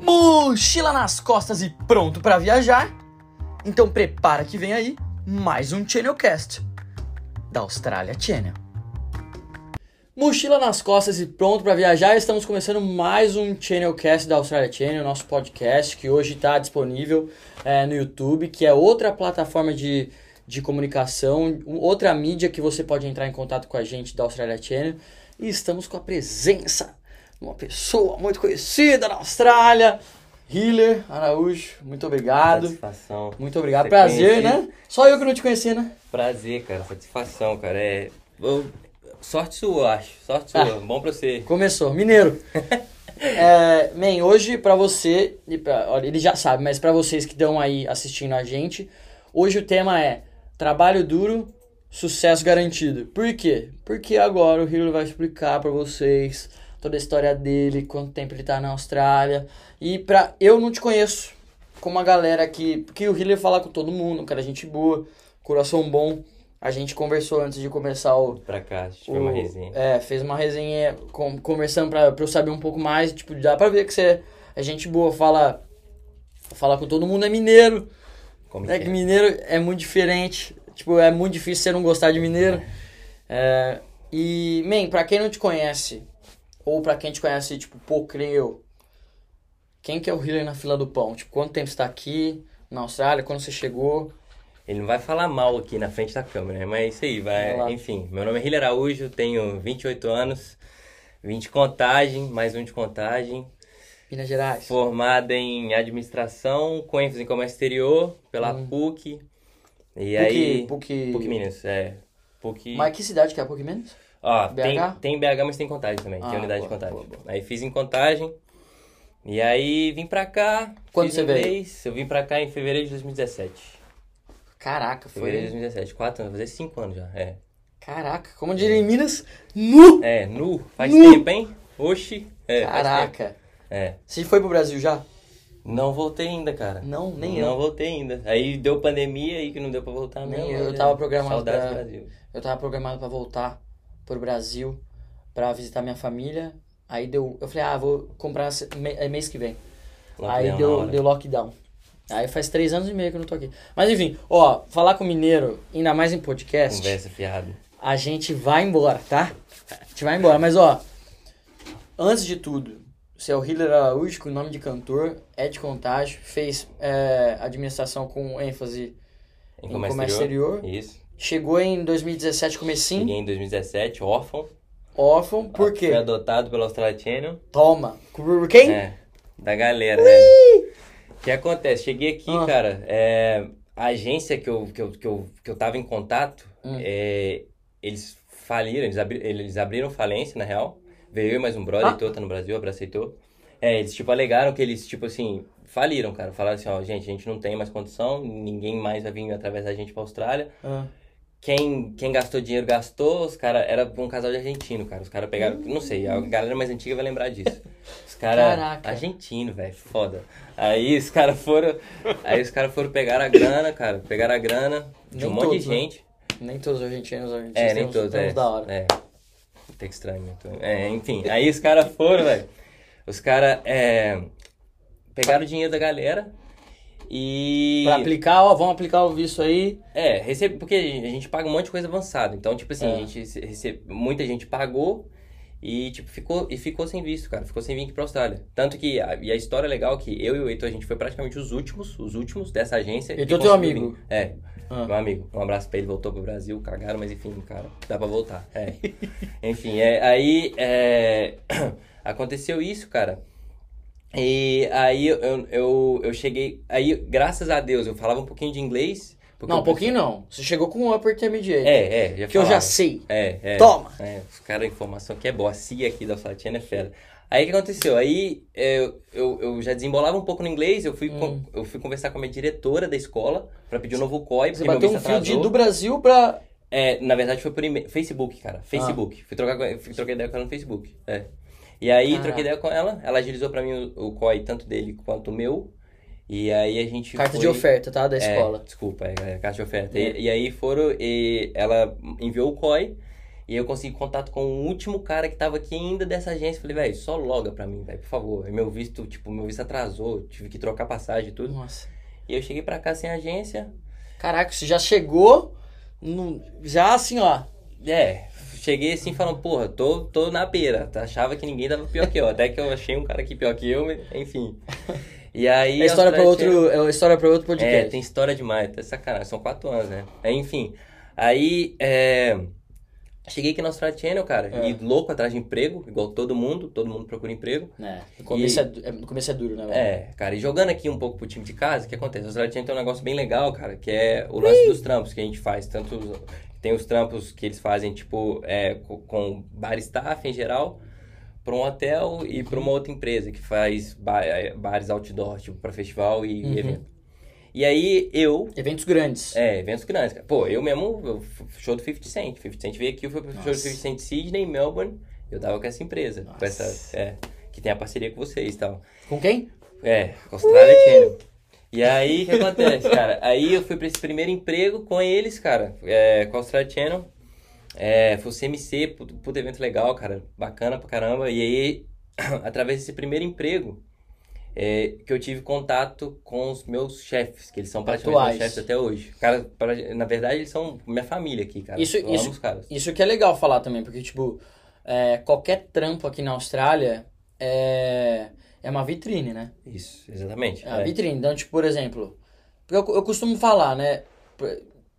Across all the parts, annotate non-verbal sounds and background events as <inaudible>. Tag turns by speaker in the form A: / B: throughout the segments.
A: Mochila nas costas e pronto para viajar? Então prepara que vem aí mais um Channelcast da Austrália Channel. Mochila nas costas e pronto para viajar, estamos começando mais um Channelcast da Austrália Channel, nosso podcast que hoje está disponível é, no YouTube, que é outra plataforma de, de comunicação, outra mídia que você pode entrar em contato com a gente da Austrália Channel. E estamos com a presença uma pessoa muito conhecida na Austrália. Hiller Araújo, muito obrigado.
B: Satisfação.
A: Muito obrigado. Prazer, né? Só eu que não te conhecia, né?
B: Prazer, cara. Satisfação, cara. É. Sorte sua, acho. Sorte sua. Ah, Bom pra você.
A: Começou. Mineiro. <laughs> é, man, hoje pra você, pra, olha, ele já sabe, mas pra vocês que estão aí assistindo a gente, hoje o tema é trabalho duro, sucesso garantido. Por quê? Porque agora o Hiller vai explicar pra vocês toda a história dele, quanto tempo ele tá na Austrália. E pra. Eu não te conheço como a galera que. Porque o Hiller fala com todo mundo, cara gente boa, coração bom. A gente conversou antes de começar o.
B: Pra cá, a gente fez uma resenha.
A: É, fez uma resenha com, conversando pra, pra eu saber um pouco mais. Tipo, dá pra ver que você é gente boa, fala. Fala com todo mundo, é mineiro. Como é que é? mineiro é muito diferente. Tipo, é muito difícil você não gostar de mineiro. É. É, e, man, pra quem não te conhece, ou para quem te conhece, tipo, pô, creio. Quem que é o Hiller na fila do pão? Tipo, quanto tempo você tá aqui na Austrália? Quando você chegou?
B: Ele não vai falar mal aqui na frente da câmera, né? Mas é isso aí, vai. Enfim, meu nome é Hiller Araújo, tenho 28 anos, 20 de contagem, mais um de contagem.
A: Minas Gerais.
B: Formada em administração, com ênfase em comércio exterior, pela hum. PUC. E PUC, aí.
A: PUC.
B: PUC Minas, é.
A: PUC. Mas que cidade que é a PUC Minas?
B: Ó, BH? Tem, tem BH, mas tem contagem também. Ah, tem unidade boa, de contagem. Boa, boa. Aí fiz em contagem. E aí vim pra cá.
A: Quando você
B: veio? Eu vim pra cá em fevereiro de 2017.
A: Caraca, foi.
B: Fevereiro de 2017. Quatro anos, fazer cinco anos já. É.
A: Caraca, como diria em Minas, nu!
B: É, nu. Faz nu. tempo, hein? Oxi. É,
A: Caraca.
B: É.
A: Você foi pro Brasil já?
B: Não voltei ainda, cara.
A: Não, nem
B: não,
A: eu.
B: Não voltei ainda. Aí deu pandemia aí que não deu pra voltar
A: nem mesmo. Eu, eu tava programado pra... Brasil. Eu tava programado pra voltar pro Brasil para visitar minha família. Aí deu. Eu falei, ah, vou comprar é mês que vem. Lockdown aí deu, deu lockdown. Aí faz três anos e meio que eu não tô aqui. Mas enfim, ó, falar com mineiro, ainda mais em podcast.
B: Conversa fiado.
A: A gente vai embora, tá? A gente vai embora. Mas ó, antes de tudo, você é o Hiller Araújo, com nome de cantor, é de contágio, fez é, administração com ênfase em, em comércio, comércio exterior.
B: exterior. Isso.
A: Chegou em 2017, comecinho.
B: Cheguei em 2017, órfão.
A: Órfão, por quê?
B: Fui adotado pela Austrália Channel.
A: Toma. Por quem?
B: É, da galera, né? O que acontece? Cheguei aqui, ah. cara, é, a agência que eu, que, eu, que, eu, que eu tava em contato, hum. é, eles faliram, eles, abri, eles abriram falência, na real. Veio eu mais um brother, ah. tá no Brasil, abraceitou. É, eles, tipo, alegaram que eles, tipo assim, faliram, cara. Falaram assim, ó, gente, a gente não tem mais condição, ninguém mais vai vir através da gente pra Austrália. Ah. Quem, quem gastou dinheiro gastou, os caras. Era um casal de argentino, cara. Os caras pegaram. Não sei, a galera mais antiga vai lembrar disso. Os caras. Argentino, velho. Foda. Aí os caras foram. Aí os caras foram pegar a grana, cara. Pegaram a grana de nem um monte de né? gente.
A: Né? Nem todos os argentinos, argentinos
B: é, nem todos,
A: é, da hora.
B: É. Até estranho. Então. É, enfim. Aí os caras foram, velho. Os caras é, pegaram o dinheiro da galera e.
A: Pra aplicar, ó, vamos aplicar o visto aí.
B: É, recebe, porque a gente paga um monte de coisa avançada. Então, tipo assim, é. a gente recebe, muita gente pagou e, tipo, ficou, e ficou sem visto, cara. Ficou sem vir aqui pra Austrália. Tanto que, a, e a história é legal que eu e o Heitor, a gente foi praticamente os últimos, os últimos dessa agência.
A: Heitor teu amigo?
B: Vir. É, ah. meu amigo. Um abraço pra ele, voltou pro Brasil, cagaram, mas enfim, cara, dá pra voltar. É. <laughs> enfim, é, aí é, <clears throat> aconteceu isso, cara. E aí eu, eu, eu cheguei. Aí, graças a Deus, eu falava um pouquinho de inglês.
A: Não, um pouquinho não. Você chegou com um upper intermediate.
B: É, é.
A: Já que falava. eu já sei.
B: É, é.
A: Toma!
B: É, os caras, a informação que é boa. A CIA aqui da Salatiana é fera. Aí o que aconteceu? Aí eu, eu, eu já desembolava um pouco no inglês, eu fui, hum. com, eu fui conversar com a minha diretora da escola pra pedir um novo COI.
A: Você bateu um fio de, do Brasil pra.
B: É, na verdade foi por Facebook, cara. Facebook. Ah. Fui, trocar, fui trocar ideia com ela no Facebook. É. E aí, troquei ideia com ela, ela agilizou pra mim o, o COI, tanto dele quanto o meu. E aí a gente
A: Carta
B: foi...
A: de oferta, tá? Da
B: é,
A: escola.
B: Desculpa, é, é carta de oferta. É. E, e, aí foram, e ela enviou o COI, E eu consegui contato com o último cara que tava aqui ainda dessa agência. Falei, velho, só loga pra mim, velho, por favor. E meu visto, tipo, meu visto atrasou, tive que trocar passagem e tudo.
A: Nossa.
B: E eu cheguei pra cá sem agência.
A: Caraca, você já chegou no, já assim, ó.
B: É, cheguei assim falando, porra, tô, tô na beira. Achava que ninguém tava pior que eu. Até que eu achei um cara aqui pior que eu, enfim. E <laughs> aí.
A: É história para outro, é história outro podcast.
B: É, tem história demais, tá sacanagem. São quatro anos, né? Enfim. Aí, é. Cheguei aqui na Australia Channel, cara, é. e louco atrás de emprego, igual todo mundo, todo mundo procura emprego.
A: É, no começo, e, é, no começo é duro, né, velho?
B: É, cara, e jogando aqui um pouco pro time de casa, o que acontece? A Australia Channel tem um negócio bem legal, cara, que é o lance dos trampos que a gente faz. Tanto tem os trampos que eles fazem, tipo, é, com bar staff em geral, para um hotel e para uma outra empresa que faz bar, é, bares outdoor, tipo, para festival e uhum. evento. E aí eu.
A: Eventos grandes.
B: É, eventos grandes. Pô, eu mesmo, eu, show do 50 Cent. 50 Cent veio aqui, eu fui pro Nossa. show do 50 Cent Sydney, Melbourne. Eu tava com essa empresa. Nossa. Com essa. É, que tem a parceria com vocês e tal.
A: Com quem?
B: É, com a Austrália Channel. E aí, o que acontece, cara? Aí eu fui pra esse primeiro emprego com eles, cara, é, com a Australia Channel. É, foi o CMC, puto, puto evento legal, cara, bacana pra caramba. E aí, <coughs> através desse primeiro emprego, é, que eu tive contato com os meus chefes, que eles são praticamente Atuais. meus chefes até hoje. Cara, pra, na verdade, eles são minha família aqui, cara.
A: Isso, eu isso, isso que é legal falar também, porque, tipo, é, qualquer trampo aqui na Austrália é, é uma vitrine, né?
B: Isso, exatamente.
A: É uma é. vitrine. Então, tipo, por exemplo, eu, eu costumo falar, né?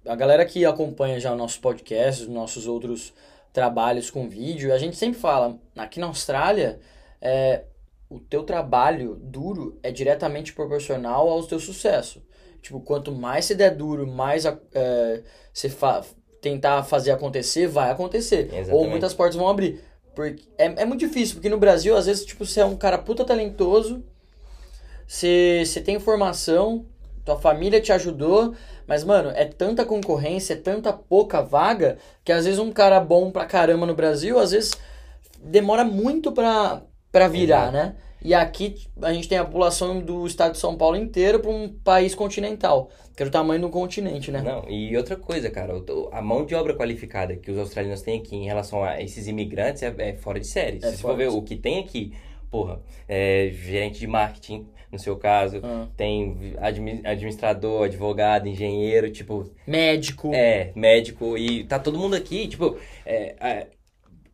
A: A galera que acompanha já o nosso podcast, os nossos outros trabalhos com vídeo, a gente sempre fala, aqui na Austrália, é, o teu trabalho duro é diretamente proporcional ao teu sucesso. Tipo, quanto mais você der duro, mais é, você fa tentar fazer acontecer, vai acontecer. Exatamente. Ou muitas portas vão abrir. Porque é, é muito difícil, porque no Brasil, às vezes, tipo, você é um cara puta talentoso, você, você tem informação, tua família te ajudou, mas, mano, é tanta concorrência, é tanta pouca vaga, que às vezes um cara bom pra caramba no Brasil, às vezes demora muito pra, para virar, né? E aqui a gente tem a população do estado de São Paulo inteiro para um país continental, que é o tamanho do continente, né?
B: Não, e outra coisa, cara, a mão de obra qualificada que os australianos têm aqui em relação a esses imigrantes é, é fora de série. É Se você for ver o que tem aqui, porra, é, gerente de marketing, no seu caso, ah. tem administrador, advogado, engenheiro, tipo...
A: Médico.
B: É, médico, e tá todo mundo aqui, tipo, é,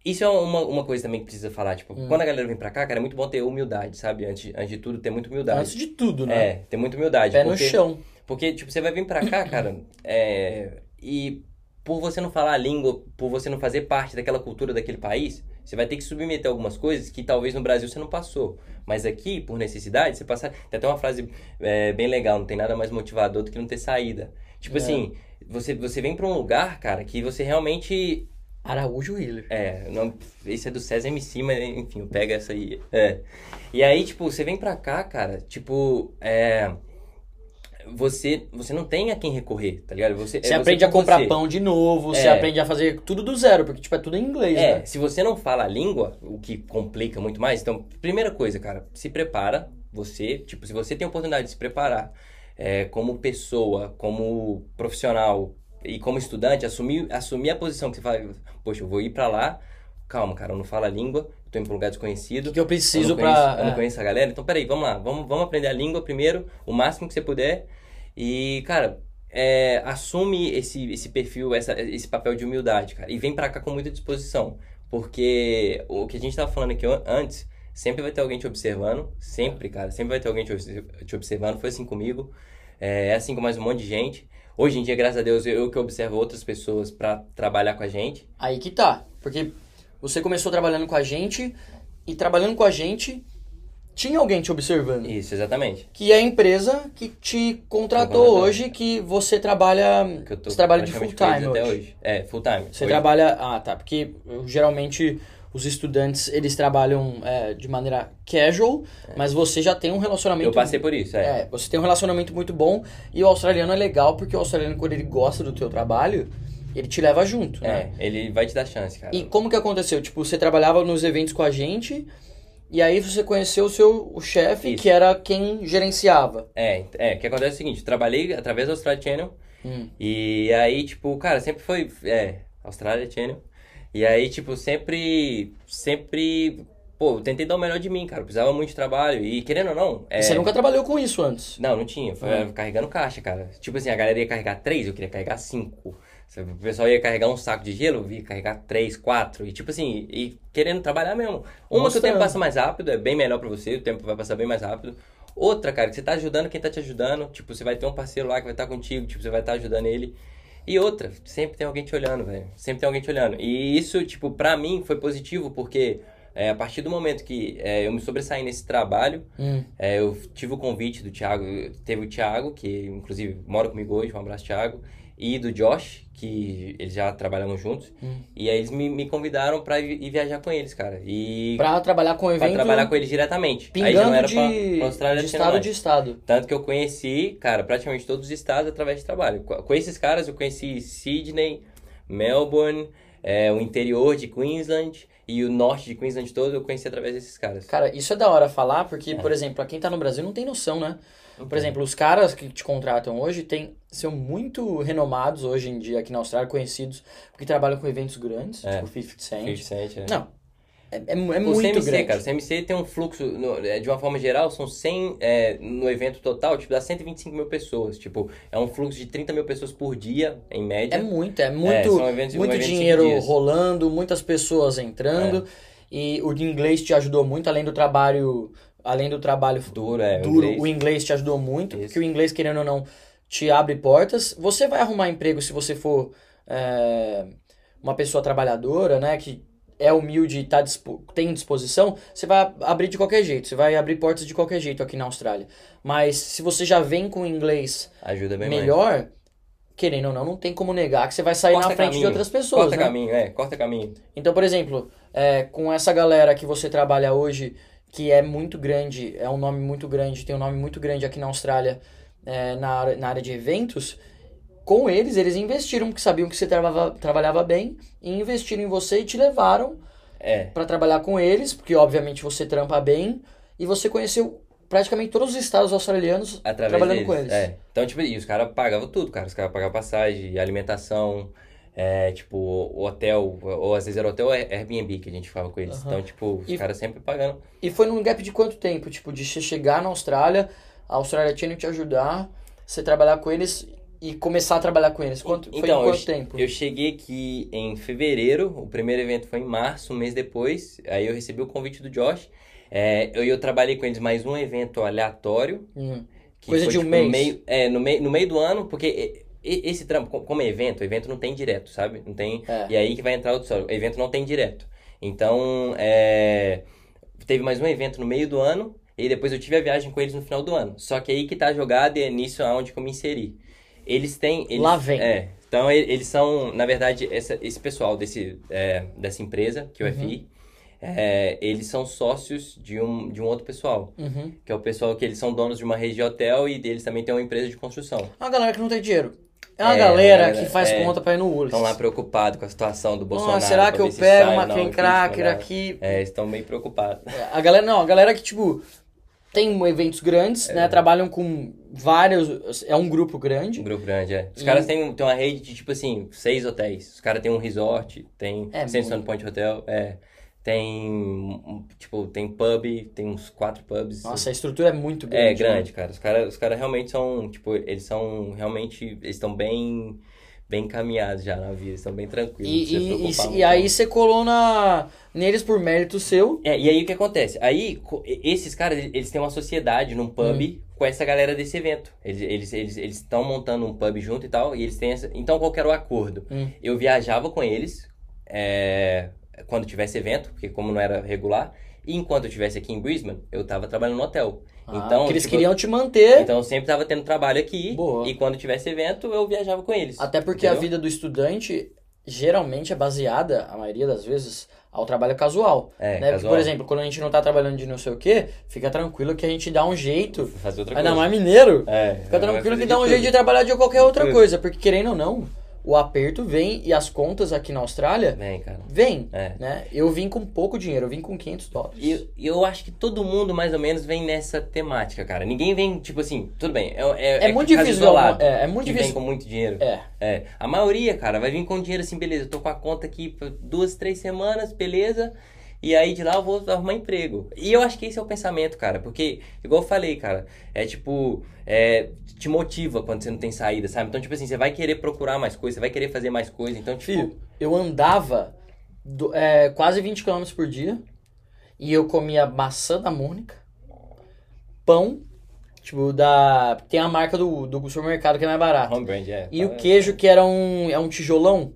B: isso é uma, uma coisa também que precisa falar. Tipo, hum. quando a galera vem pra cá, cara, é muito bom ter humildade, sabe? Antes, antes de tudo, ter muita humildade.
A: Antes de tudo, né?
B: É, ter muita humildade.
A: Pé porque, no chão.
B: Porque, tipo, você vai vir pra cá, cara, é, e por você não falar a língua, por você não fazer parte daquela cultura daquele país, você vai ter que submeter algumas coisas que talvez no Brasil você não passou. Mas aqui, por necessidade, você passa. Tem até uma frase é, bem legal: não tem nada mais motivador do que não ter saída. Tipo é. assim, você, você vem pra um lugar, cara, que você realmente
A: Araújo Wheeler.
B: É, não, esse é do César MC, mas enfim, pega essa aí. É. E aí, tipo, você vem pra cá, cara, tipo, é. Você, você não tem a quem recorrer, tá ligado? Você,
A: você é aprende a comprar você. pão de novo, é. você aprende a fazer tudo do zero, porque, tipo, é tudo em inglês,
B: é,
A: né?
B: se você não fala a língua, o que complica muito mais, então, primeira coisa, cara, se prepara, você, tipo, se você tem a oportunidade de se preparar é, como pessoa, como profissional, e como estudante, assumir, assumir a posição que você fala, poxa, eu vou ir para lá, calma, cara, eu não falo a língua, tô indo pra um lugar desconhecido. O
A: que, eu preciso
B: para. Eu não é. conheço a galera, então peraí, vamos lá, vamos, vamos aprender a língua primeiro, o máximo que você puder, e, cara, é, assume esse, esse perfil, essa, esse papel de humildade, cara, e vem pra cá com muita disposição, porque o que a gente tava falando aqui antes, sempre vai ter alguém te observando, sempre, cara, sempre vai ter alguém te observando, foi assim comigo, é, é assim com mais um monte de gente, Hoje em dia, graças a Deus, eu que observo outras pessoas para trabalhar com a gente.
A: Aí que tá. Porque você começou trabalhando com a gente e trabalhando com a gente tinha alguém te observando.
B: Isso, exatamente.
A: Que é a empresa que te contratou hoje, que você trabalha. Que eu tô você trabalha de full time hoje.
B: Até hoje. É, full time.
A: Você hoje. trabalha. Ah, tá. Porque eu, geralmente os estudantes, eles trabalham é, de maneira casual, é. mas você já tem um relacionamento...
B: Eu passei por isso,
A: é. é. Você tem um relacionamento muito bom e o australiano é legal porque o australiano, quando ele gosta do teu trabalho, ele te leva junto, né?
B: É, ele vai te dar chance, cara.
A: E como que aconteceu? Tipo, você trabalhava nos eventos com a gente... E aí você conheceu o seu o chefe, que era quem gerenciava.
B: É, é, o que acontece é o seguinte, trabalhei através da Australia Channel, hum. e aí, tipo, cara, sempre foi, é, Australia Channel, E aí, tipo, sempre, sempre, pô, eu tentei dar o melhor de mim, cara. Eu precisava muito de trabalho. E querendo ou não. É...
A: Você nunca trabalhou com isso antes?
B: Não, não tinha. Foi
A: Hum.
B: carregando caixa, cara. Tipo assim, a galera ia carregar três, eu queria carregar cinco. O pessoal ia carregar um saco de gelo, eu ia carregar três, quatro. E tipo assim, e querendo trabalhar mesmo. Uma que o tempo passa mais rápido, é bem melhor pra você, o tempo vai passar bem mais rápido. Outra, cara, que você tá ajudando quem tá te ajudando. Tipo, você vai ter um parceiro lá que vai estar contigo, tipo, você vai estar ajudando ele. E outra, sempre tem alguém te olhando, velho. Sempre tem alguém te olhando. E isso, tipo, pra mim foi positivo, porque é, a partir do momento que é, eu me sobressaí nesse trabalho,
A: Hum.
B: é, eu tive o convite do Thiago, teve o Thiago, que inclusive mora comigo hoje, um abraço, Thiago, e do Josh, que eles já trabalhamos juntos.
A: Hum.
B: E aí eles me, me convidaram pra ir, viajar com eles, cara. E
A: Pra trabalhar com
B: pra
A: evento
B: trabalhar com eles diretamente. aí já
A: pingando
B: não era
A: de,
B: pra, pra Austrália
A: de estado de estado.
B: Tanto que eu conheci, cara, praticamente todos os estados através de trabalho. Com com esses caras eu conheci Sydney, Melbourne, é, o interior de Queensland e o norte de Queensland todo eu conheci através desses caras.
A: Cara, isso é da hora falar, porque,
B: É.
A: por exemplo, pra quem tá no Brasil não tem noção, né? Por
B: Então,
A: exemplo, os caras que te contratam hoje tem, são muito renomados hoje em dia aqui na Austrália, conhecidos, porque trabalham com eventos grandes,
B: É.
A: tipo 50 Cent.
B: 50 Cent, é.
A: Não, é, é, é muito
B: CMC,
A: grande.
B: cara, o CMC tem um fluxo, no- é, de uma forma geral, são 100, é, no evento total, tipo, dá 125 mil pessoas. Tipo, é um fluxo de 30 mil pessoas por dia, em média.
A: É muito, é muito,
B: são eventos- um
A: muito
B: cinco
A: dinheiro.
B: É.
A: rolando, muitas pessoas entrando, e o inglês te ajudou muito, além do trabalho, além do trabalho
B: Duro, é. o
A: duro,
B: inglês.
A: o inglês te ajudou muito,
B: Isso.
A: porque o inglês, querendo ou não, te abre portas. Você vai arrumar emprego se você for é, uma pessoa trabalhadora, né, que é humilde e tá dispo- tem disposição, você vai abrir de qualquer jeito, você vai abrir portas de qualquer jeito aqui na Austrália. Mas se você já vem com inglês
B: Ajuda bem mais.
A: melhor, querendo ou não, não tem como negar que você vai sair
B: Corta
A: na frente de
B: caminho.
A: outras pessoas,
B: Corta
A: né?
B: caminho, é, corta caminho.
A: Então, por exemplo, é, com essa galera que você trabalha hoje, que é muito grande, é um nome muito grande, tem um nome muito grande aqui na Austrália, é, na, área- na área de eventos, com eles, eles investiram, porque sabiam que você trabalhava, trabalhava bem, e investiram em você e te levaram
B: É.
A: para trabalhar com eles, porque obviamente você trampa bem, e você conheceu praticamente todos os estados australianos
B: Através
A: trabalhando
B: deles.
A: com eles.
B: É. Então, tipo, e os caras pagavam tudo, cara. Os caras pagavam passagem, alimentação, é, tipo, o hotel, ou às vezes era hotel Airbnb que a gente ficava com eles.
A: Aham.
B: Então, tipo, os caras sempre pagando.
A: E foi num gap de quanto tempo? Tipo, de você chegar na Austrália, a Austrália tinha que te ajudar, você trabalhar com eles e começar a trabalhar com eles. Quanto, foi
B: Então, eu,
A: quanto tempo?
B: eu cheguei aqui em fevereiro, o primeiro evento foi em março, um mês depois. Aí eu recebi o convite do Josh. É, eu, eu trabalhei com eles mais um evento aleatório.
A: Hum. Coisa
B: foi,
A: de um
B: tipo,
A: mês?
B: No meio, é, no meio, no meio do ano, porque esse trampo, co- como é evento, o evento não tem direto, sabe? Não tem.
A: É.
B: E aí que vai entrar outro história. O evento não tem direto. Então, é, teve mais um evento no meio do ano. E depois eu tive a viagem com eles no final do ano. Só que aí que tá a jogada e é nisso aonde que eu me inseri. Eles têm. Eles,
A: Lá vem.
B: É. Então eles são, na verdade, essa- esse pessoal desse, é, dessa empresa, que é o
A: Uhum.
B: FI, é, eles são sócios de um, de um outro pessoal
A: Uhum.
B: que é o pessoal que eles são donos de uma rede de hotel e eles também têm uma empresa de construção.
A: Uma galera que não tem dinheiro. É uma
B: É,
A: galera
B: galera,
A: que faz
B: é.
A: conta pra ir no Woolies.
B: Estão lá preocupados com a situação do Bolsonaro.
A: Nossa, será que eu
B: se
A: pego uma
B: não, impeachment,
A: cracker aqui?
B: É, estão meio preocupados.
A: A galera, não, a galera que, tipo, tem eventos grandes,
B: É.
A: né? Trabalham com vários. É um grupo grande.
B: Um grupo grande, é. Os
A: E-
B: caras têm, têm uma rede de, tipo assim, seis hotéis. Os caras têm um resort, tem
A: É
B: Sandstone. Point Hotel, é. Tem, tipo, tem pub, tem uns quatro pubs.
A: Nossa, a estrutura é muito grande.
B: É,
A: né?
B: grande, cara. Os caras os cara realmente são, tipo, eles são realmente, eles estão bem, bem encaminhados já na vida, eles estão bem tranquilos.
A: E, e, e, e aí você colou na, neles por mérito seu.
B: É, e aí o que acontece? Aí, esses caras, eles têm uma sociedade num pub
A: Hum.
B: com essa galera desse evento. Eles eles eles eles estão montando um pub junto e tal, e eles têm essa... Então, qual era o acordo?
A: Hum.
B: Eu viajava com eles, é, quando tivesse evento, porque como não era regular, e enquanto eu estivesse aqui em Brisbane, eu tava trabalhando no hotel.
A: Ah,
B: então,
A: eles
B: tipo,
A: queriam te manter.
B: Então eu sempre tava tendo trabalho aqui,
A: Boa.
B: e quando tivesse evento, eu viajava com eles.
A: Até porque a
B: entendeu?
A: vida do estudante geralmente é baseada, a maioria das vezes, ao trabalho casual.
B: É,
A: né? Porque,
B: casual.
A: por exemplo, quando a gente não tá trabalhando de não sei o que, fica tranquilo que a gente dá um jeito.
B: Fazer outra
A: Ainda
B: coisa.
A: mais mineiro.
B: É,
A: Fica
B: vai
A: tranquilo que dá um
B: tudo.
A: jeito de trabalhar de qualquer outra coisa. Porque querendo ou não, o aperto vem e as contas aqui na Austrália
B: Vem, cara.
A: vem,
B: É.
A: né? Eu vim com pouco dinheiro, eu vim com 500 dólares.
B: E e eu acho que todo mundo, mais ou menos, vem nessa temática, cara. Ninguém vem, tipo assim, tudo bem. É,
A: É muito
B: caso
A: difícil,
B: isolado
A: não, é, é muito
B: que
A: difícil.
B: vem com muito dinheiro.
A: É,
B: É. A maioria, cara, vai vir com dinheiro assim, beleza. Eu tô com a conta aqui por duas, três semanas, beleza. E aí de lá eu vou arrumar emprego. E eu acho que esse é o pensamento, cara. Porque, igual eu falei, cara, é tipo. É, te motiva quando você não tem saída, sabe? Então, tipo assim, você vai querer procurar mais coisa, você vai querer fazer mais coisa. Então, tipo.
A: filho, eu andava do- é, quase 20 km por dia e eu comia maçã da Mônica, pão, tipo, da. Tem a marca do, do supermercado que é mais barato.
B: Home brand, é.
A: E o queijo que era um, é um tijolão,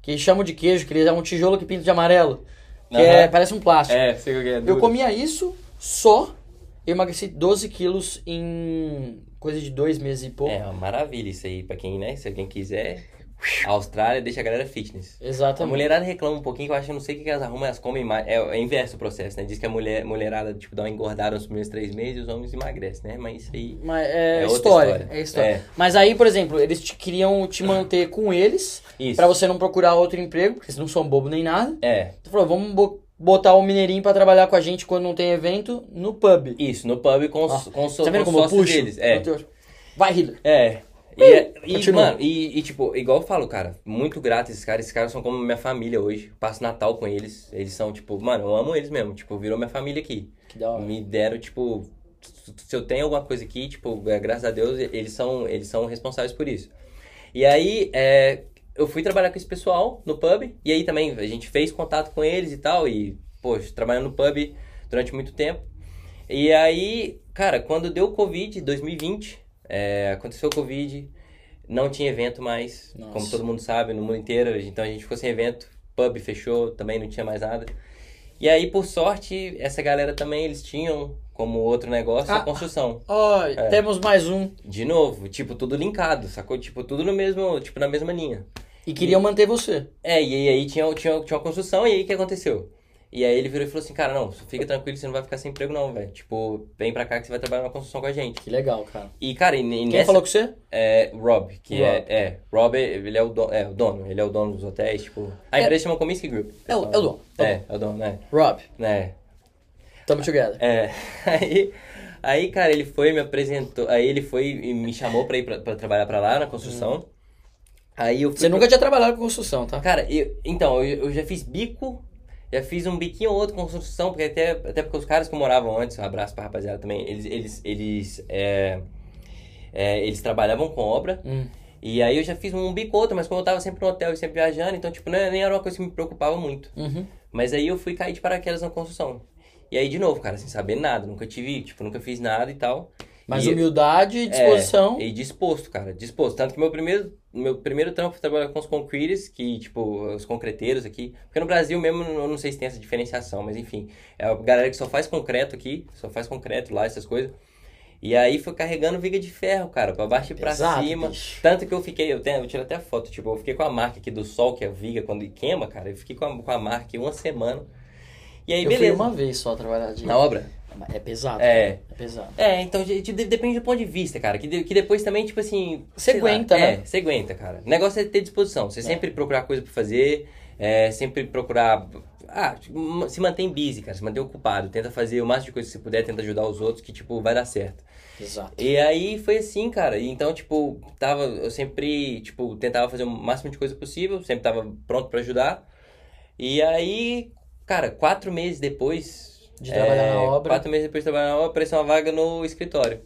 A: que chamam de queijo, que ele é um tijolo que pinta de amarelo. Que é,
B: Aham.
A: parece um plástico.
B: É, sei que é.
A: eu
B: duro.
A: comia isso só, eu emagreci 12 quilos em coisa de dois meses e pouco.
B: É uma maravilha isso aí, pra quem, né? Se alguém quiser. A Austrália deixa a galera fitness. A
A: Exatamente.
B: mulherada reclama um pouquinho, que eu acho que não sei o que elas arrumam, elas comem mais. É, é inverso o processo, né? Diz que a mulher, mulherada, tipo, dá uma engordada nos primeiros três meses e os homens emagrecem, né? Mas isso aí.
A: Mas é,
B: É
A: história,
B: história.
A: é história.
B: É.
A: Mas aí, por exemplo, eles te, queriam te manter com eles
B: Isso.
A: pra você não procurar outro emprego, porque eles não são bobo nem nada.
B: É,
A: Tu falou, vamos botar o mineirinho pra trabalhar com a gente quando não tem evento no pub.
B: isso, no pub com, os-
A: Ó,
B: com, os-
A: tá vendo
B: com
A: como eu
B: sócios
A: puxo?
B: deles. É.
A: Vai, Hitler.
B: É. E, e,
A: Continua.
B: mano, e, e, tipo, igual eu falo, cara, muito grato esses caras. Esses caras são como minha família hoje. Passo Natal com eles. Eles são, tipo, mano, eu amo eles mesmo. Tipo, virou minha família aqui.
A: Que da hora.
B: Me deram, tipo, se eu tenho alguma coisa aqui, tipo, é, graças a Deus, eles são, eles são responsáveis por isso. E aí, é, eu fui trabalhar com esse pessoal no pub, e aí também a gente fez contato com eles e tal, e, poxa, trabalhando no pub durante muito tempo. E aí, cara, quando deu o Covid, 2020, é, aconteceu o Covid, não tinha evento mais,
A: Nossa.
B: como todo mundo sabe, no mundo inteiro, então a gente ficou sem evento, pub fechou, também não tinha mais nada. E aí, por sorte, essa galera também, eles tinham como outro negócio
A: Ah.
B: a construção.
A: Ó,
B: É.
A: temos mais um.
B: De novo, tipo, tudo linkado, sacou? Tipo, tudo no mesmo, tipo, na mesma linha.
A: E queriam manter você.
B: É, e aí tinha, tinha, tinha uma construção, e aí o que aconteceu? E aí ele virou e falou assim, cara, não, fica tranquilo, você não vai ficar sem emprego não, velho. Tipo, vem pra cá que você vai trabalhar na construção com a gente.
A: Que legal, cara.
B: E, cara, e, e
A: Quem
B: nessa...
A: falou com você?
B: É, Rob, que
A: Rob.
B: é, é, Rob, ele é o, dono, é o dono, ele é o dono dos hotéis, tipo... A
A: É-
B: empresa chama Comiskey Group.
A: É o- é o dono, é o
B: É, é o dono, né?
A: Rob.
B: né?
A: Tamo together.
B: É, <laughs> aí, aí, cara, ele foi, me apresentou, aí ele foi e me chamou pra ir pra, pra trabalhar pra lá na construção. Aí eu
A: Você nunca tinha trabalhado com construção, tá?
B: Cara, eu, então, eu, eu já fiz bico, já fiz um biquinho ou outro com construção, porque até, até porque os caras que moravam antes, um abraço pra rapaziada também, eles, eles, eles, é, é, eles trabalhavam com obra,
A: Hum.
B: e aí eu já fiz um bico ou outro, mas como eu tava sempre no hotel e sempre viajando, então, tipo, não, nem era uma coisa que me preocupava muito.
A: Uhum.
B: Mas aí eu fui cair de paraquedas na construção. E aí, de novo, cara, sem saber nada, nunca tive, tipo, nunca fiz nada e tal.
A: Mas
B: E-
A: humildade e disposição.
B: é, e disposto, cara, disposto. Tanto que meu primeiro, meu primeiro trampo foi trabalhar com os concretes, que, tipo, os concreteiros aqui. Porque no Brasil mesmo, eu não sei se tem essa diferenciação, mas enfim. É a galera que só faz concreto aqui, só faz concreto lá, essas coisas. E aí foi carregando viga de ferro, cara, pra baixo e pra
A: Pesado,
B: cima.
A: bicho.
B: Tanto que eu fiquei, eu, tenho, eu tiro até foto, tipo, eu fiquei com a marca aqui do sol, que é a viga, quando queima, cara, eu fiquei com a, com a marca aqui uma semana. E aí,
A: eu fui
B: beleza.
A: uma vez só trabalhar de.
B: Na obra?
A: É pesado.
B: É.
A: É pesado.
B: É, então de- de- depende do ponto de vista, cara. Que, de- que depois também, tipo assim.
A: Você
B: sei lá,
A: aguenta,
B: É,
A: né?
B: você aguenta, cara. O negócio é ter disposição. Você sempre procurar coisa pra fazer, é, sempre procurar. Ah, se mantém busy, cara. Se mantém ocupado. Tenta fazer o máximo de coisa que você puder, tenta ajudar os outros, que, tipo, vai dar certo.
A: Exato.
B: E aí foi assim, cara. E então, tipo, tava. Eu sempre, tipo, tentava fazer o máximo de coisa possível, sempre tava pronto pra ajudar. E aí, cara, quatro meses depois.
A: De trabalhar na obra.
B: Quatro meses depois de trabalhar na obra, apareceu uma vaga no escritório.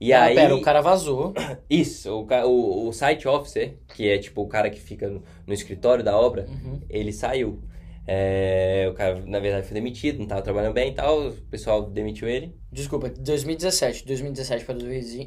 B: E
A: ah,
B: aí.
A: pera, o cara vazou. <coughs>
B: Isso, o, o, o site officer, que é tipo o cara que fica no, no escritório da obra,
A: Uhum.
B: ele saiu. É, o cara, na verdade, foi demitido, não tava trabalhando bem e tal, o pessoal demitiu ele.
A: Desculpa, 2017. 2017 para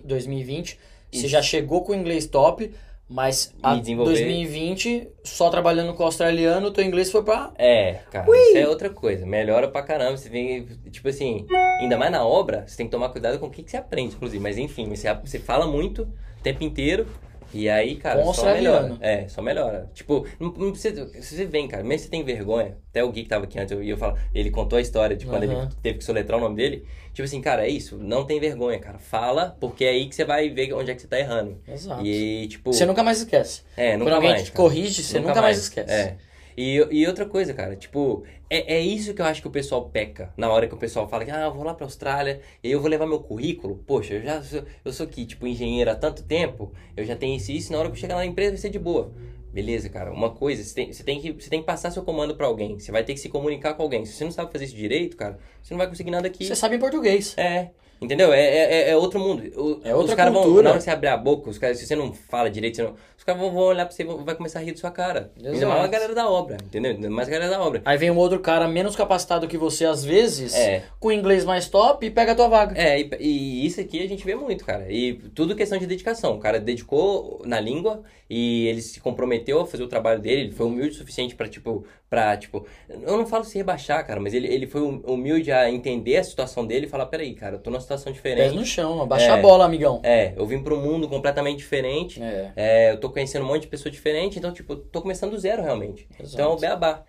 A: 2020. Você já chegou com o inglês top, mas a
B: desenvolver.
A: 2020, só trabalhando com o australiano, teu inglês foi pra.
B: É, cara, isso é outra coisa. Melhora pra caramba. Você vem, tipo assim, ainda mais na obra, você tem que tomar cuidado com o que, que você aprende, inclusive. Mas enfim, você, você fala muito o tempo inteiro E aí, cara,
A: Com
B: só melhora. É, só melhora. Tipo, não, não precisa. Você vem, cara, mesmo se você tem vergonha, até o Gui que tava aqui antes, eu ia falar, ele contou a história de quando
A: Aham.
B: ele teve que soletrar o nome dele. Tipo assim, cara, é isso, não tem vergonha, cara. Fala, porque é aí que você vai ver onde é que você tá errando.
A: Exato.
B: E, tipo.
A: Você nunca mais esquece.
B: É, nunca
A: Quando alguém
B: mais,
A: te
B: cara.
A: corrige, você nunca, mais esquece.
B: É. E, e outra coisa, cara, tipo, é, é isso que eu acho que o pessoal peca. Na hora que o pessoal fala que, ah, eu vou lá pra Austrália e eu vou levar meu currículo. Poxa, eu já sou, eu sou aqui, tipo, engenheiro há tanto tempo, eu já tenho isso e isso, na hora que eu chegar lá na empresa vai ser de boa. Beleza, cara, uma coisa, você tem, você tem, que, você tem que passar seu comando pra alguém. Você vai ter que se comunicar com alguém. Se você não sabe fazer isso direito, cara, você não vai conseguir nada aqui.
A: Você sabe em português.
B: É. Entendeu? É, é, é outro mundo. O-
A: É outra
B: os caras vão,
A: cultura.
B: na hora que você abrir a boca, os caras, se você não fala direito, não- os caras vão, vão olhar pra você e vão- vai começar a rir da sua cara. Ainda
A: Exato.
B: mais a galera da obra, entendeu? Ainda mais a galera da obra.
A: Aí vem um outro cara menos capacitado que você, às vezes,
B: É.
A: com inglês mais top e pega a tua vaga.
B: É, e, e isso aqui a gente vê muito, cara. E tudo questão de dedicação. O cara dedicou na língua e ele se comprometeu a fazer o trabalho dele. Ele foi humilde o suficiente pra, tipo, pra, tipo... Eu não falo se rebaixar, cara, mas ele, ele foi hum- humilde a entender a situação dele e falar, peraí, cara, eu tô numa situação
A: Pés
B: diferente.
A: no chão, abaixa
B: É.
A: a bola, amigão.
B: É, eu vim para um mundo completamente diferente.
A: É.
B: É, eu tô conhecendo um monte de pessoa diferente, então, tipo, tô começando do zero realmente.
A: Exato.
B: Então o beabá.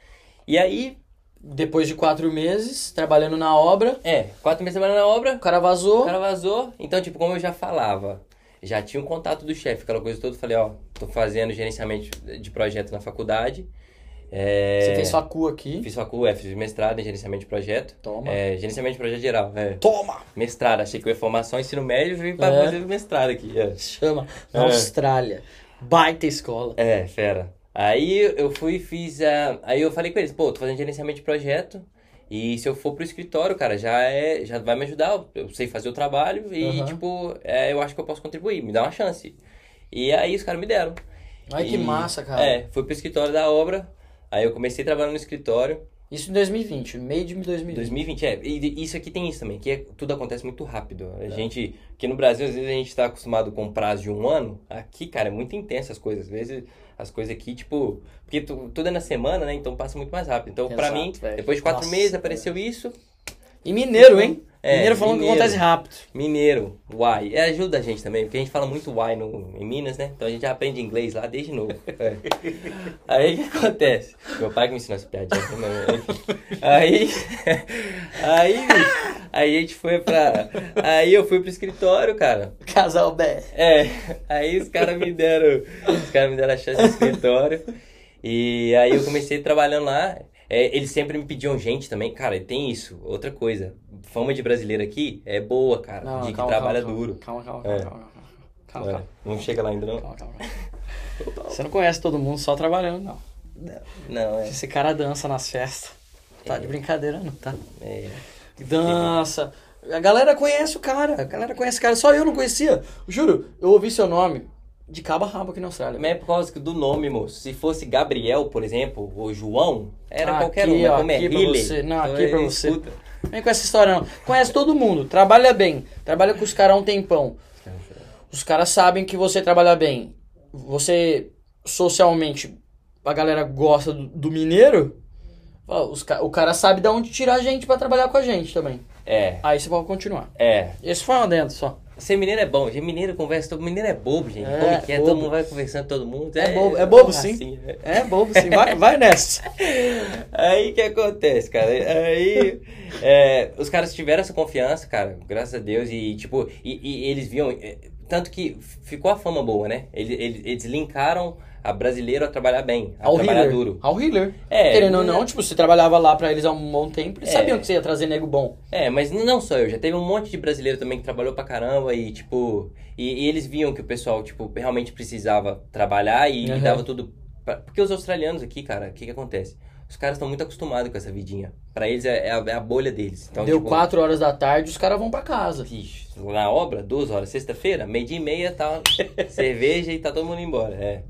B: E aí,
A: Depois de quatro meses, trabalhando na obra,
B: é, quatro meses trabalhando na obra,
A: o cara vazou.
B: o cara vazou. Então, tipo, como eu já falava, já tinha um contato do chefe, aquela coisa toda, eu falei, ó, tô fazendo gerenciamento de projeto na faculdade. É,
A: Você fez sua cu aqui.
B: Fiz facu, é, fiz mestrado em gerenciamento de projeto.
A: Toma.
B: É, gerenciamento de projeto geral, é.
A: Toma!
B: Mestrado, achei que eu ia formar só ensino médio e vim pra
A: É.
B: fazer mestrado aqui. É.
A: Chama. Na
B: É.
A: Austrália. Baita escola.
B: É, fera. Aí eu fui e fiz a. Aí eu falei com eles, pô, tô fazendo gerenciamento de projeto. E se eu for pro escritório, cara, já é. Já vai me ajudar. Eu sei fazer o trabalho e,
A: Aham.
B: tipo, é, eu acho que eu posso contribuir, me dá uma chance. E aí os caras me deram.
A: Ai, que
B: E-
A: massa, cara.
B: É, fui pro escritório da obra. Aí eu comecei trabalhando no escritório.
A: Isso em 2020, meio de 2020.
B: 2020, é. E isso aqui tem isso também, que é- tudo acontece muito rápido. A gente, aqui no Brasil, às vezes a gente tá acostumado com um prazo de um ano. Aqui, cara, é muito intenso as coisas. Às vezes as coisas aqui, tipo. Porque tu- tudo é na semana, né? Então passa muito mais rápido. Então, pra
A: Exato,
B: mim,
A: velho.
B: depois de quatro
A: Nossa,
B: meses apareceu isso.
A: E mineiro, hein?
B: É,
A: mineiro falando
B: mineiro.
A: que acontece rápido.
B: Mineiro, uai. É, ajuda a gente também, porque a gente fala muito uai no, em Minas, né? Então a gente já aprende inglês lá desde novo. <laughs> É. <laughs> Aí o que acontece? Meu pai que me ensinou essa piadinha, mas, enfim. Aí. <laughs> Aí. Aí a gente foi pra. Aí eu fui pro escritório, cara.
A: Casal Bé.
B: É, aí os caras me deram. Os caras me deram a chance no escritório. E aí eu comecei trabalhando lá. É, eles sempre me pediam gente também. Cara, e tem isso. Outra coisa. Fama de brasileiro aqui é boa, cara.
A: Não,
B: de que
A: calma,
B: trabalha
A: calma,
B: duro.
A: Calma, calma,
B: É.
A: calma, calma. Calma,
B: É,
A: calma.
B: Não chega lá ainda, não?
A: calma, calma, calma. Você não conhece todo mundo só trabalhando, não.
B: Não, é.
A: Esse cara dança nas festas. Tá
B: É.
A: de brincadeira, não, tá?
B: é.
A: Dança. A galera conhece o cara. A galera conhece o cara. Só eu não conhecia. Juro, eu ouvi seu nome de cabo a rabo aqui na Austrália.
B: Mas é por causa do nome, moço. Se fosse Gabriel, por exemplo, ou João, era
A: Aqui,
B: qualquer um.
A: Ó,
B: como é
A: aqui pra
B: Riley,
A: você. Não,
B: então
A: aqui pra você.
B: escuta.
A: Vem com essa história, não. Conhece todo mundo. Trabalha bem. Trabalha com os caras há um tempão. Os caras sabem que você trabalha bem. Você, socialmente, a galera gosta do, do mineiro. Os, o cara sabe de onde tirar gente pra trabalhar com a gente também.
B: É,
A: Aí você pode continuar.
B: é.
A: Esse foi um adendo só.
B: Ser mineiro é bom, gente. Mineiro conversa, todo mineiro é bobo, gente.
A: É,
B: Como que é?
A: bobo.
B: Todo mundo vai conversando todo mundo.
A: É bobo- é bobo, sim.
B: assim, é.
A: É bobo, sim. Vai, vai nessa. <laughs>
B: Aí que acontece, cara? Aí é, os caras tiveram essa confiança, cara, graças a Deus, e tipo, e, e eles viam. é, Tanto que ficou a fama boa, né? Eles, eles, eles linkaram a brasileiro a trabalhar bem, a
A: Ao
B: trabalhar
A: healer.
B: duro.
A: Ao healer.
B: É,
A: Querendo ou não, tipo, você trabalhava lá pra eles há um bom tempo, eles
B: É.
A: sabiam que você ia trazer nego bom.
B: É, mas não só eu, já teve um monte de brasileiro também que trabalhou pra caramba e, tipo, e, e eles viam que o pessoal, tipo, realmente precisava trabalhar e,
A: Uhum.
B: dava tudo. Pra... Porque os australianos aqui, cara, o que que acontece? Os caras estão muito acostumados com essa vidinha. Pra eles é, é a, é a bolha deles. Então,
A: Deu
B: tipo,
A: 4 horas da tarde, os caras vão pra casa.
B: Vixe, na obra, duas horas, sexta-feira, meio dia e meia, tá <laughs> cerveja e tá todo mundo embora, é.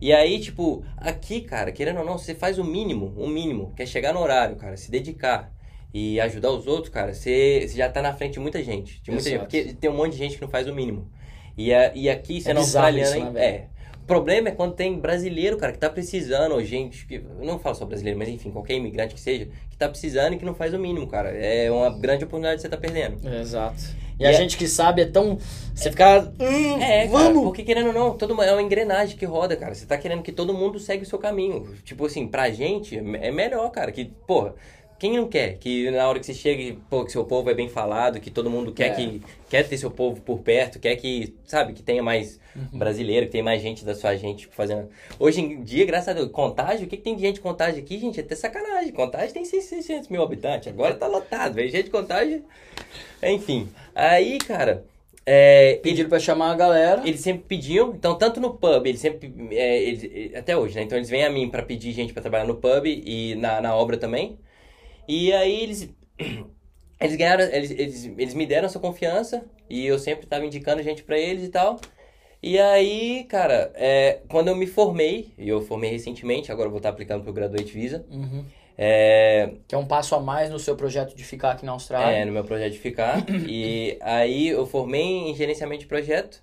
B: E aí, tipo, aqui, cara, querendo ou não, você faz o mínimo, o mínimo, que é chegar no horário, cara, se dedicar e ajudar os outros, cara, você, você já tá na frente de muita gente, de muita gente, porque tem um monte de gente que não faz o mínimo. E, a, e aqui, sendo
A: bizarro
B: australiano,
A: isso,
B: hein,
A: né,
B: é. O problema é quando tem brasileiro, cara, que tá precisando, ou gente, que, eu não falo só brasileiro, mas enfim, qualquer imigrante que seja, que tá precisando e que não faz o mínimo, cara. É uma grande oportunidade que você tá perdendo.
A: Exato. E, e a é... gente que sabe é tão. Você fica. Hum, é, vamos! Cara,
B: porque querendo ou não, todo, é uma engrenagem que roda, cara. Você tá querendo que todo mundo segue o seu caminho. Tipo assim, pra gente é melhor, cara. Que, porra, quem não quer? Que na hora que você chega, pô, que seu povo é bem falado, que todo mundo quer é. que quer ter seu povo por perto, quer que, sabe, que tenha mais uhum. brasileiro, que tenha mais gente da sua gente tipo, fazendo. Hoje em dia, graças a Deus, contágio, o que, que tem de gente de contágio aqui, gente? É até sacanagem. Contágio tem 600 mil habitantes, agora tá lotado, velho. Gente de contágio. Enfim. Aí, cara. É,
A: Pediram pra chamar a galera.
B: Eles sempre pediam, então tanto no pub, eles sempre. É, eles, até hoje, né? Então eles vêm a mim para pedir gente para trabalhar no pub e na, na obra também. E aí eles. <clears throat> Eles ganharam, eles, eles, eles me deram essa confiança e eu sempre estava indicando gente para eles e tal. E aí, cara, é, quando eu me formei, e eu formei recentemente, agora vou estar aplicando pro Graduate Visa.
A: Uhum. É... Que é um passo a mais no seu projeto de ficar aqui na Austrália.
B: É, no meu projeto de ficar. <coughs> e aí eu formei em gerenciamento de projeto.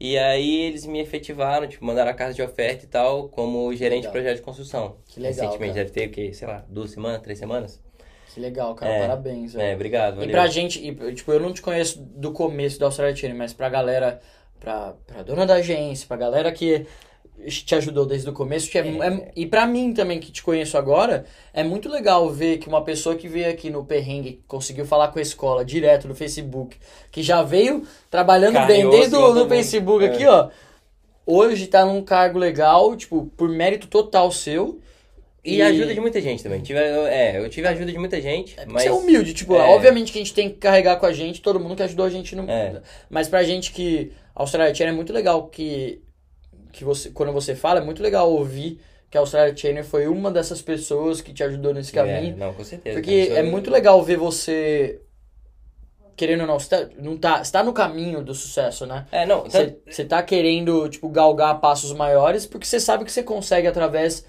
B: E aí eles me efetivaram, tipo, mandaram a carta de oferta e tal, como gerente de projeto de construção.
A: Que legal.
B: Recentemente cara. deve ter o quê? Sei lá, duas semanas, três semanas?
A: Que legal, cara. É, Parabéns.
B: É, obrigado. Valeu.
A: E pra gente, e, tipo, eu não te conheço do começo da Austrália Chain, mas pra galera, pra, pra dona da agência, pra galera que te ajudou desde o começo. É, é, e para mim também, que te conheço agora, é muito legal ver que uma pessoa que veio aqui no Perrengue, conseguiu falar com a escola direto no Facebook, que já veio trabalhando bem desde o Facebook é. aqui, ó. Hoje tá num cargo legal, tipo, por mérito total seu.
B: E, e ajuda de muita gente também. Tive, é, eu tive a ajuda de muita gente. É mas... Você é
A: humilde, tipo, é... obviamente que a gente tem que carregar com a gente, todo mundo que ajudou a gente no. É. Mas pra gente que. A Austrália é muito legal que, que você, quando você fala, é muito legal ouvir que a Australia Chainer foi uma dessas pessoas que te ajudou nesse é, caminho.
B: É, não, com certeza.
A: Porque é muito legal ver você querendo ou não, você tá, não tá, você tá no caminho do sucesso, né?
B: É, não.
A: Você, tá... você tá querendo, tipo, galgar passos maiores porque você sabe que você consegue através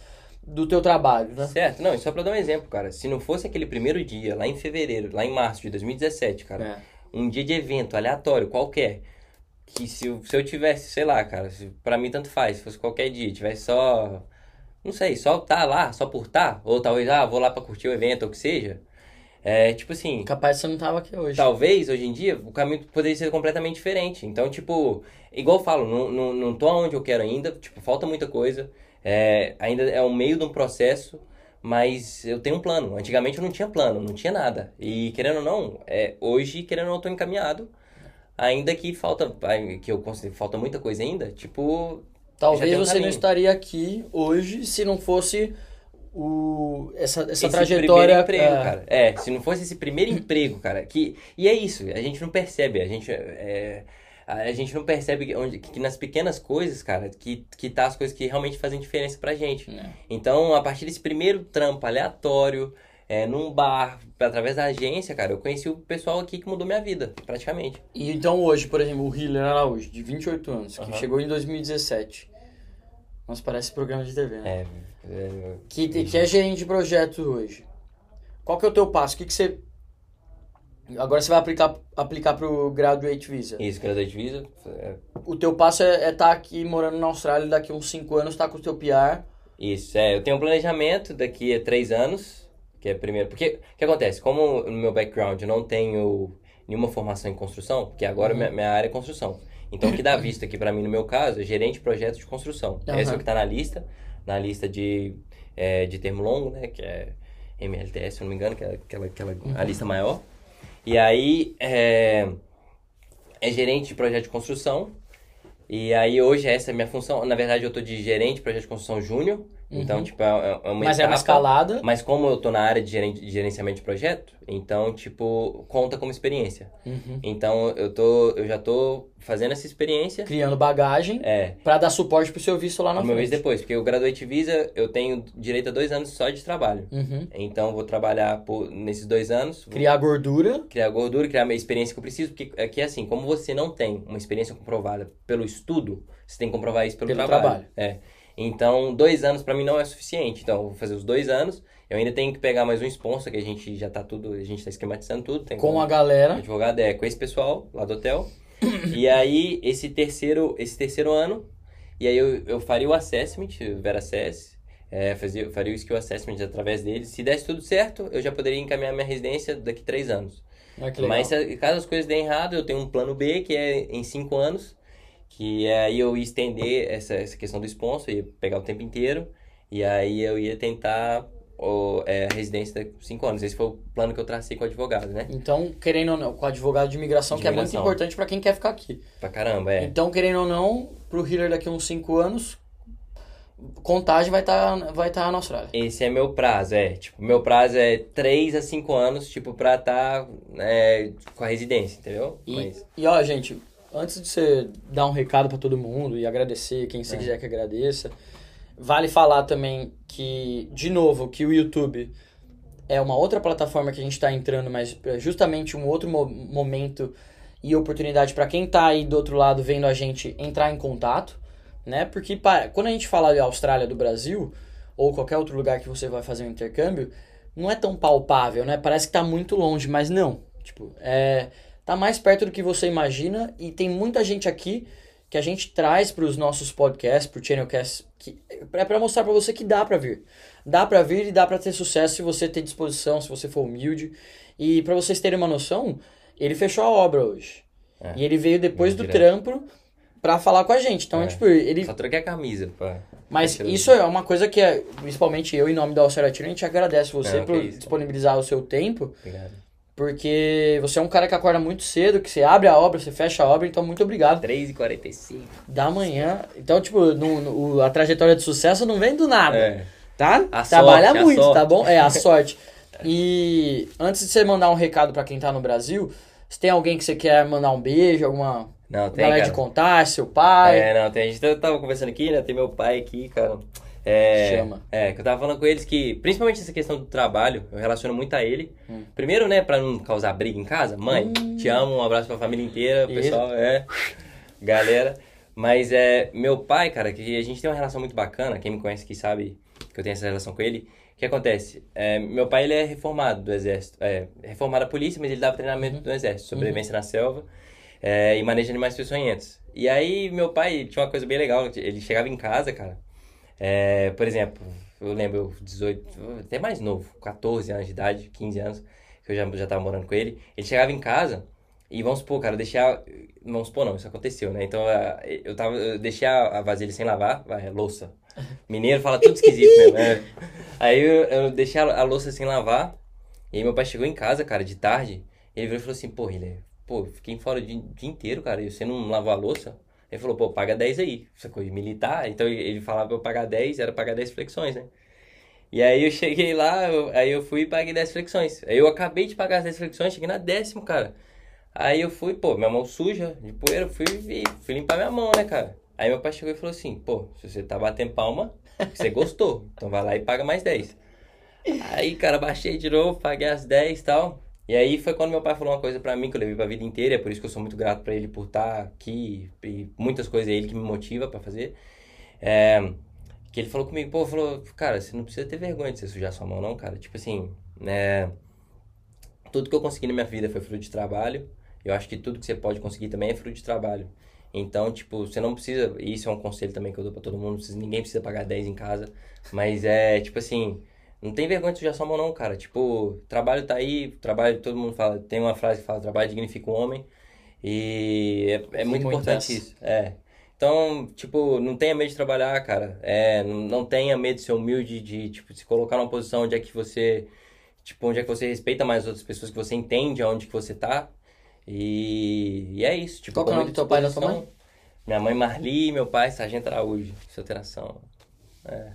A: do teu trabalho, né?
B: Certo, não, e só pra dar um exemplo, cara, se não fosse aquele primeiro dia, lá em fevereiro, lá em março de 2017, cara, é. um dia de evento aleatório, qualquer, que se eu, se eu tivesse, sei lá, cara, se, pra mim tanto faz, se fosse qualquer dia, tivesse só, não sei, só tá lá, só por tá, ou talvez, ah, vou lá pra curtir o evento, ou o que seja, é, tipo assim...
A: Capaz você não tava aqui hoje.
B: Talvez, hoje em dia, o caminho poderia ser completamente diferente, então, tipo, igual eu falo, não, não, não tô onde eu quero ainda, tipo, falta muita coisa, é, ainda é o meio de um processo, mas eu tenho um plano. Antigamente eu não tinha plano, não tinha nada. E querendo ou não, é, hoje, querendo ou não, eu tô encaminhado. Ainda que falta, que eu considero falta muita coisa ainda, tipo.
A: Talvez um você caminho. não estaria aqui hoje se não fosse o, essa, essa esse trajetória.
B: Emprego, é... cara. É, se não fosse esse primeiro emprego, cara. Que, e é isso, a gente não percebe. A gente. É, a gente não percebe onde, que nas pequenas coisas, cara, que, que tá as coisas que realmente fazem diferença pra gente. É. Então, a partir desse primeiro trampo aleatório, é, num bar, através da agência, cara, eu conheci o pessoal aqui que mudou minha vida, praticamente.
A: E então hoje, por exemplo, o Hiller Araújo, de 28 anos, que uhum. chegou em 2017. Nossa, parece programa de TV, né? É. é que, que é gerente de projeto hoje. Qual que é o teu passo? O que, que você Agora você vai aplicar, aplicar pro Graduate Visa.
B: Isso, Graduate Visa. É...
A: O teu passo é estar é tá aqui morando na Austrália daqui uns 5 anos, tá com o teu PR.
B: Isso, é. Eu tenho um planejamento daqui a 3 anos, que é primeiro... Porque, o que acontece? Como no meu background eu não tenho nenhuma formação em construção, porque agora uhum. minha, minha área é construção. Então, o que dá vista aqui para mim, no meu caso, é gerente de projetos de construção. Uhum. Esse é o que tá na lista, na lista de, é, de termo longo, né, que é MLTS, se eu não me engano, que é aquela, aquela uhum. a lista maior. E aí é, é gerente de projeto de construção. E aí hoje essa é a minha função. Na verdade, eu tô de gerente de projeto de construção júnior. Então, uhum. tipo, é, é, uma
A: Mas
B: etapa, é
A: uma escalada.
B: Mas como eu tô na área de, gerenciamento de projeto, então, tipo, conta como experiência.
A: Uhum.
B: Então, eu, tô, eu já tô fazendo essa experiência.
A: Criando bagagem.
B: É.
A: Pra dar suporte pro seu visto lá na
B: frente.
A: meu
B: visto depois, porque o Graduate Visa, eu tenho direito a dois anos só de trabalho.
A: Uhum.
B: Então, vou trabalhar por, nesses dois anos.
A: Criar gordura.
B: Criar gordura, criar a minha experiência que eu preciso. Porque aqui é assim, como você não tem uma experiência comprovada pelo estudo, você tem que comprovar isso pelo, pelo trabalho. trabalho. É. Então, dois anos para mim não é suficiente. Então, eu vou fazer os dois anos. Eu ainda tenho que pegar mais um sponsor, que a gente já tá tudo, a gente tá esquematizando tudo. Tem
A: com a galera.
B: Advogado, é, com esse pessoal lá do hotel. <coughs> e aí, esse terceiro, esse terceiro ano, e aí eu, eu faria o assessment, Vera Assess, é, fazia, faria o skill assessment através dele. Se desse tudo certo, eu já poderia encaminhar minha residência daqui três anos.
A: Ah.
B: Mas caso as coisas deem errado, eu tenho um plano B, que é em cinco anos, que é aí eu ia estender essa, essa questão do sponsor, ia pegar o tempo inteiro, e aí eu ia tentar o, é, a residência de cinco anos. Esse foi o plano que eu tracei com o advogado, né?
A: Então, querendo ou não, com o advogado de imigração,
B: De
A: que é muito
B: imigração.
A: importante pra quem quer ficar aqui.
B: Pra caramba, é.
A: Então, querendo ou não, pro healer daqui a uns 5 anos, contagem vai estar vai tá na Austrália.
B: Esse é meu prazo, é. Tipo, meu prazo é 3 a 5 anos, tipo, pra estar com a residência, entendeu?
A: E, e ó, gente, antes de você dar um recado pra todo mundo e agradecer, quem
B: É.
A: você quiser que agradeça, vale falar também que, de novo, que o YouTube é uma outra plataforma que a gente está entrando, mas é justamente um outro mo- momento e oportunidade para quem tá aí do outro lado vendo a gente entrar em contato, né? Porque para, quando a gente fala de Austrália do Brasil ou qualquer outro lugar que você vai fazer um intercâmbio, não é tão palpável, né? Parece que tá muito longe, mas não. Tipo, é tá mais perto do que você imagina e tem muita gente aqui que a gente traz para os nossos podcasts, pro Channelcast, que é para mostrar para você que dá para vir. Dá para vir e dá para ter sucesso se você ter disposição, se você for humilde. E para vocês terem uma noção, ele fechou a obra hoje.
B: É.
A: E ele veio depois do
B: Direto.
A: trampo para falar com a gente. Então,
B: É.
A: tipo, ele
B: só troquei a camisa, pá.
A: mas isso é uma coisa que, é, principalmente eu, em nome da Alcera Tiro, a gente agradece você por disponibilizar o seu tempo,
B: Obrigado.
A: Porque você é um cara que acorda muito cedo, que você abre a obra, você fecha a obra, então muito obrigado.
B: 3h45.
A: Da manhã. Então, tipo, no- no- o- a trajetória de sucesso não vem do nada.
B: É.
A: Tá?
B: A
A: Trabalha
B: sorte,
A: muito, tá bom? É, a <laughs> sorte. E antes de você mandar um recado pra quem tá no Brasil, se tem alguém que você quer mandar um beijo, alguma
B: Não, tem,
A: galera
B: cara.
A: de contar, seu pai.
B: É, não, tem, a gente eu tava conversando aqui, né? Tem meu pai aqui, cara. É,
A: Chama.
B: É, que eu tava falando com eles que, principalmente essa questão do trabalho, eu relaciono muito a ele.
A: Hum.
B: Primeiro, né, pra não causar briga em casa. Mãe, te amo, um abraço pra família inteira, o
A: E-
B: pessoal, é. Galera. Mas é, meu pai, cara, que a gente tem uma relação muito bacana, quem me conhece aqui sabe que eu tenho essa relação com ele. O que acontece? É, meu pai, ele é reformado do exército. É, reformado da polícia, mas ele dava treinamento do exército, sobrevivência na selva é, e manejo de animais peçonhentos. E aí, meu pai tinha uma coisa bem legal, ele chegava em casa, cara, é, por exemplo, eu lembro, eu, 18, até mais novo, 14 anos de idade, 15 anos, que eu já, já tava morando com ele, ele chegava em casa e vamos supor, cara, eu deixar, vamos supor não, isso aconteceu, né, então a- eu, tava, eu deixei a, a vasilha sem lavar, vai, louça, mineiro fala tudo esquisito mesmo, né? <laughs> aí eu, eu deixei a, a louça sem lavar, e aí meu pai chegou em casa, cara, de tarde, ele virou e falou assim, pô, ele, pô, fiquei fora o dia, o dia inteiro, cara, e você não lavou a louça? Ele falou, pô, paga 10 aí. Essa coisa militar. Então ele- falava pra eu pagar 10, era pagar 10 flexões, né? E aí eu cheguei lá, eu- aí eu fui e paguei 10 flexões. Aí eu acabei de pagar as 10 flexões, cheguei na décima, cara. Aí eu fui, pô, minha mão suja, de poeira, fui, fui limpar minha mão, né, cara? Aí meu pai chegou e falou assim, pô, se você tá batendo palma, você gostou. Então vai lá e paga mais 10. Aí, cara, baixei de novo, paguei as 10 e tal. E aí foi quando meu pai falou uma coisa pra mim que eu levei pra vida inteira, é por isso que eu sou muito grato pra ele por estar aqui e muitas coisas é ele que me motiva pra fazer. É, que ele falou comigo, pô, falou, cara, você não precisa ter vergonha de você sujar sua mão não, cara. Tipo assim, né, tudo que eu consegui na minha vida foi fruto de trabalho. Eu acho que tudo que você pode conseguir também é fruto de trabalho. Então, tipo, você não precisa, isso é um conselho também que eu dou pra todo mundo, ninguém precisa pagar 10 em casa, mas é, tipo assim, não tem vergonha de sujar sua mão não, cara. Tipo, trabalho tá aí, trabalho, todo mundo fala, tem uma frase que fala, trabalho dignifica o homem, e é, é muito
A: muito
B: importante isso, é. Então, tipo, não tenha medo de trabalhar, cara. É, não, tenha medo de ser humilde, de, tipo, se colocar numa posição onde é que você, tipo, onde é que você respeita mais as outras pessoas, que você entende aonde que você tá. E, e é isso, tipo,
A: Qual é o nome do teu pai e da tua
B: disposição. Minha mãe Marli e meu pai Sargento Araújo, solteiração. É.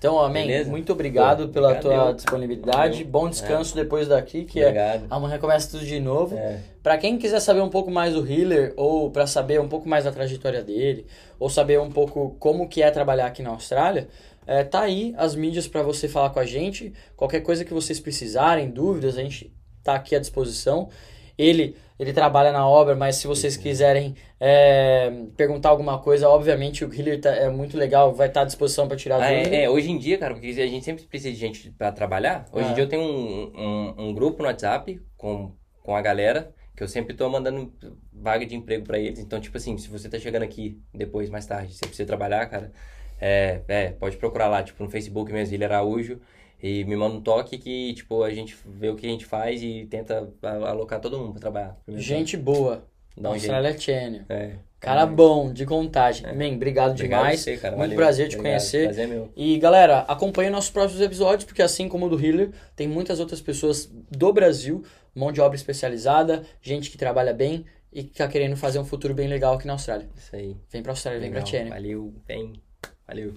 A: Então, amém.
B: Beleza?
A: Muito obrigado
B: Pô,
A: pela
B: obrigado
A: tua
B: eu.
A: disponibilidade. Bom descanso depois daqui, que é
B: Obrigado.
A: amanhã começa tudo de novo.
B: É.
A: Pra quem quiser saber um pouco mais do Healer ou pra saber um pouco mais da trajetória dele, ou saber um pouco como que é trabalhar aqui na Austrália, é, tá aí as mídias pra você falar com a gente. Qualquer coisa que vocês precisarem, dúvidas, a gente tá aqui à disposição. Ele ele trabalha na obra, mas se vocês quiserem é, perguntar alguma coisa, obviamente o Healer tá- é muito legal, vai estar à disposição pra tirar
B: Ah, é, é, hoje em dia, cara, porque a gente sempre precisa de gente pra trabalhar. Hoje
A: Ah.
B: em dia eu tenho um, um, um grupo no WhatsApp com, com a galera, que eu sempre tô mandando vaga de emprego pra eles. Então, tipo assim, se você tá chegando aqui depois, mais tarde, você precisa trabalhar, cara, é, é, pode procurar lá, tipo, no Facebook mesmo, Ilha Araújo. E me manda um toque que, tipo, a gente vê o que a gente faz e tenta alocar todo mundo pra trabalhar.
A: Gente boa. Dá um Austrália Channel.
B: É.
A: Cara bom, de contagem. É. Man, obrigado, obrigado demais. Você, cara. Muito Valeu. prazer te obrigado. conhecer.
B: Prazer é meu.
A: E galera, acompanhe nossos próximos episódios, porque assim como o do Healer, tem muitas outras pessoas do Brasil, mão de obra especializada, gente que trabalha bem e que tá querendo fazer um futuro bem legal aqui na Austrália.
B: Isso aí.
A: Vem pra Austrália, legal. vem pra Channel.
B: Valeu, vem. Valeu.